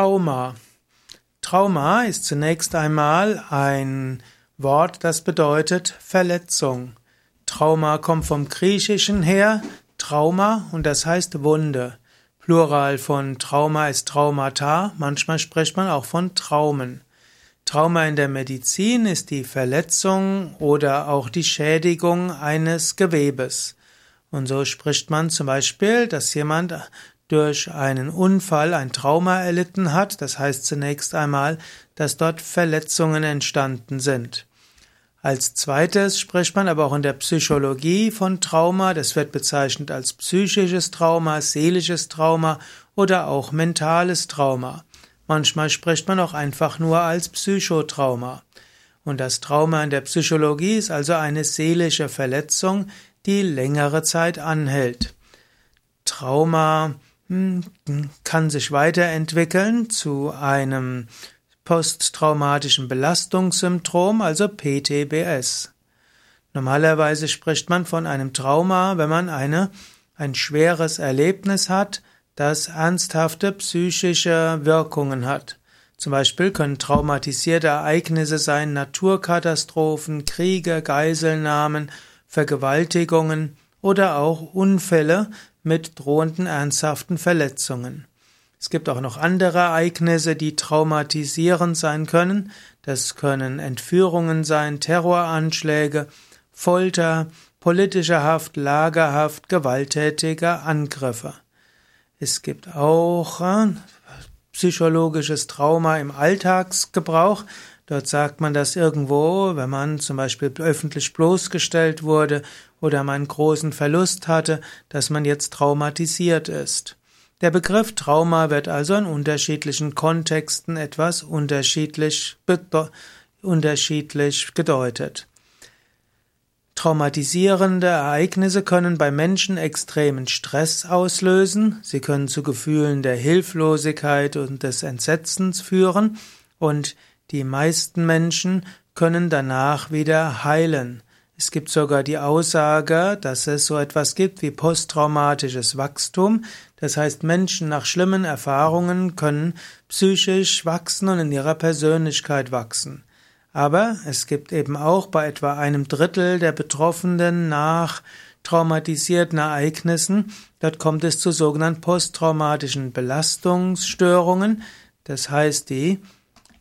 Trauma. Trauma ist zunächst einmal ein Wort, das bedeutet Verletzung. Trauma kommt vom Griechischen her, Trauma, und das heißt Wunde. Plural von Trauma ist Traumata, manchmal spricht man auch von Traumen. Trauma in der Medizin ist die Verletzung oder auch die Schädigung eines Gewebes. Und so spricht man zum Beispiel, dass jemand durch einen Unfall ein Trauma erlitten hat, das heißt zunächst einmal, dass dort Verletzungen entstanden sind. Als zweites spricht man aber auch in der Psychologie von Trauma, das wird bezeichnet als psychisches Trauma, seelisches Trauma oder auch mentales Trauma. Manchmal spricht man auch einfach nur als Psychotrauma. Und das Trauma in der Psychologie ist also eine seelische Verletzung, die längere Zeit anhält. Trauma kann sich weiterentwickeln zu einem posttraumatischen Belastungssyndrom, also PTBS. Normalerweise spricht man von einem Trauma, wenn man eine, ein schweres Erlebnis hat, das ernsthafte psychische Wirkungen hat. Zum Beispiel können traumatisierte Ereignisse sein, Naturkatastrophen, Kriege, Geiselnahmen, Vergewaltigungen oder auch Unfälle, mit drohenden ernsthaften Verletzungen. Es gibt auch noch andere Ereignisse, die traumatisierend sein können. Das können Entführungen sein, Terroranschläge, Folter, politische Haft, Lagerhaft, gewalttätige Angriffe. Es gibt auch äh, psychologisches Trauma im Alltagsgebrauch. Dort sagt man das irgendwo, wenn man zum Beispiel öffentlich bloßgestellt wurde oder man großen Verlust hatte, dass man jetzt traumatisiert ist. Der Begriff Trauma wird also in unterschiedlichen Kontexten etwas unterschiedlich, unterschiedlich gedeutet. Traumatisierende Ereignisse können bei Menschen extremen Stress auslösen, sie können zu Gefühlen der Hilflosigkeit und des Entsetzens führen und die meisten Menschen können danach wieder heilen. Es gibt sogar die Aussage, dass es so etwas gibt wie posttraumatisches Wachstum. Das heißt, Menschen nach schlimmen Erfahrungen können psychisch wachsen und in ihrer Persönlichkeit wachsen. Aber es gibt eben auch bei etwa einem Drittel der Betroffenen nach traumatisierten Ereignissen, dort kommt es zu sogenannten posttraumatischen Belastungsstörungen. Das heißt, die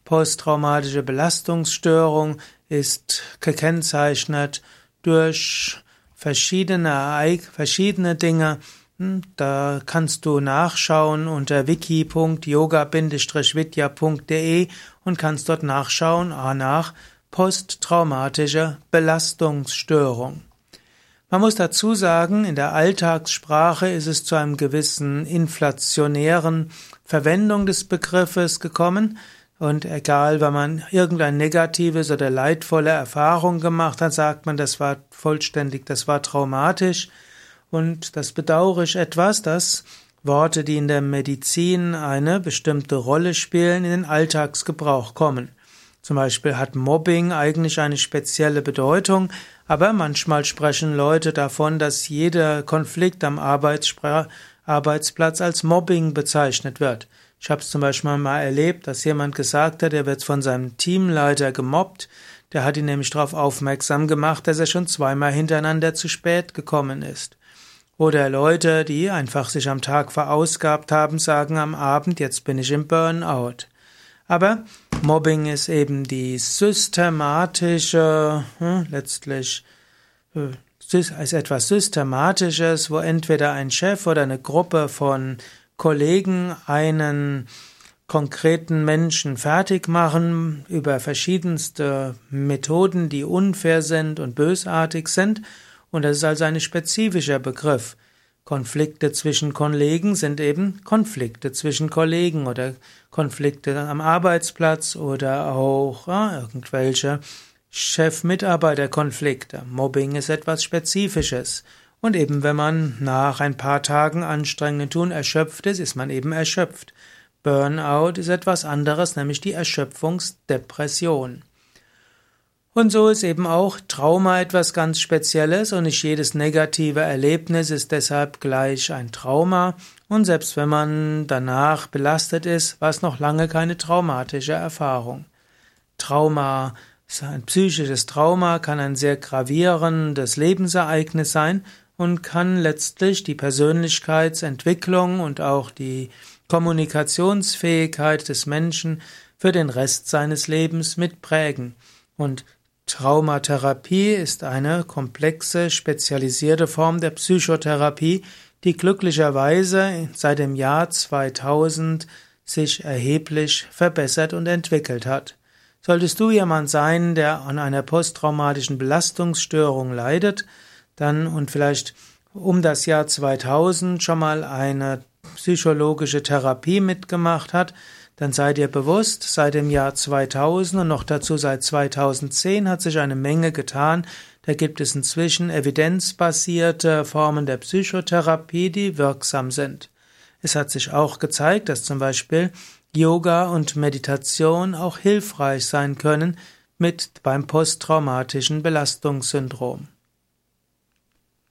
Posttraumatische Belastungsstörung ist gekennzeichnet durch verschiedene, verschiedene Dinge. Hm, da kannst du nachschauen unter wiki.yoga-vidya.de und kannst dort nachschauen nach posttraumatische Belastungsstörung. Man muss dazu sagen, in der Alltagssprache ist es zu einem gewissen inflationären Verwendung des Begriffes gekommen. Und egal, wenn man irgendein negatives oder leidvolle Erfahrung gemacht hat, sagt man, das war vollständig, das war traumatisch. Und das bedauere ich etwas, dass Worte, die in der Medizin eine bestimmte Rolle spielen, in den Alltagsgebrauch kommen. Zum Beispiel hat Mobbing eigentlich eine spezielle Bedeutung, aber manchmal sprechen Leute davon, dass jeder Konflikt am Arbeitsplatz als Mobbing bezeichnet wird. Ich habe es zum Beispiel mal erlebt, dass jemand gesagt hat, er wird von seinem Teamleiter gemobbt. Der hat ihn nämlich darauf aufmerksam gemacht, dass er schon zweimal hintereinander zu spät gekommen ist. Oder Leute, die einfach sich am Tag verausgabt haben, sagen am Abend, jetzt bin ich im Burnout. Aber Mobbing ist eben die systematische, hm, letztlich äh, ist etwas Systematisches, wo entweder ein Chef oder eine Gruppe von Kollegen einen konkreten Menschen fertig machen über verschiedenste Methoden, die unfair sind und bösartig sind. Und das ist also ein spezifischer Begriff. Konflikte zwischen Kollegen sind eben Konflikte zwischen Kollegen oder Konflikte am Arbeitsplatz oder auch ja, irgendwelche Chef-Mitarbeiter-Konflikte. Mobbing ist etwas Spezifisches. Und eben wenn man nach ein paar Tagen anstrengenden Tun erschöpft ist, ist man eben erschöpft. Burnout ist etwas anderes, nämlich die Erschöpfungsdepression. Und so ist eben auch Trauma etwas ganz Spezielles und nicht jedes negative Erlebnis ist deshalb gleich ein Trauma. Und selbst wenn man danach belastet ist, war es noch lange keine traumatische Erfahrung. Trauma, ein psychisches Trauma kann ein sehr gravierendes Lebensereignis sein und kann letztlich die Persönlichkeitsentwicklung und auch die Kommunikationsfähigkeit des Menschen für den Rest seines Lebens mitprägen. Und Traumatherapie ist eine komplexe, spezialisierte Form der Psychotherapie, die glücklicherweise seit dem Jahr 2000 sich erheblich verbessert und entwickelt hat. Solltest du jemand sein, der an einer posttraumatischen Belastungsstörung leidet, dann und vielleicht um das Jahr 2000 schon mal eine psychologische Therapie mitgemacht hat, dann seid ihr bewusst, seit dem Jahr 2000 und noch dazu seit 2010 hat sich eine Menge getan. Da gibt es inzwischen evidenzbasierte Formen der Psychotherapie, die wirksam sind. Es hat sich auch gezeigt, dass zum Beispiel Yoga und Meditation auch hilfreich sein können mit beim posttraumatischen Belastungssyndrom.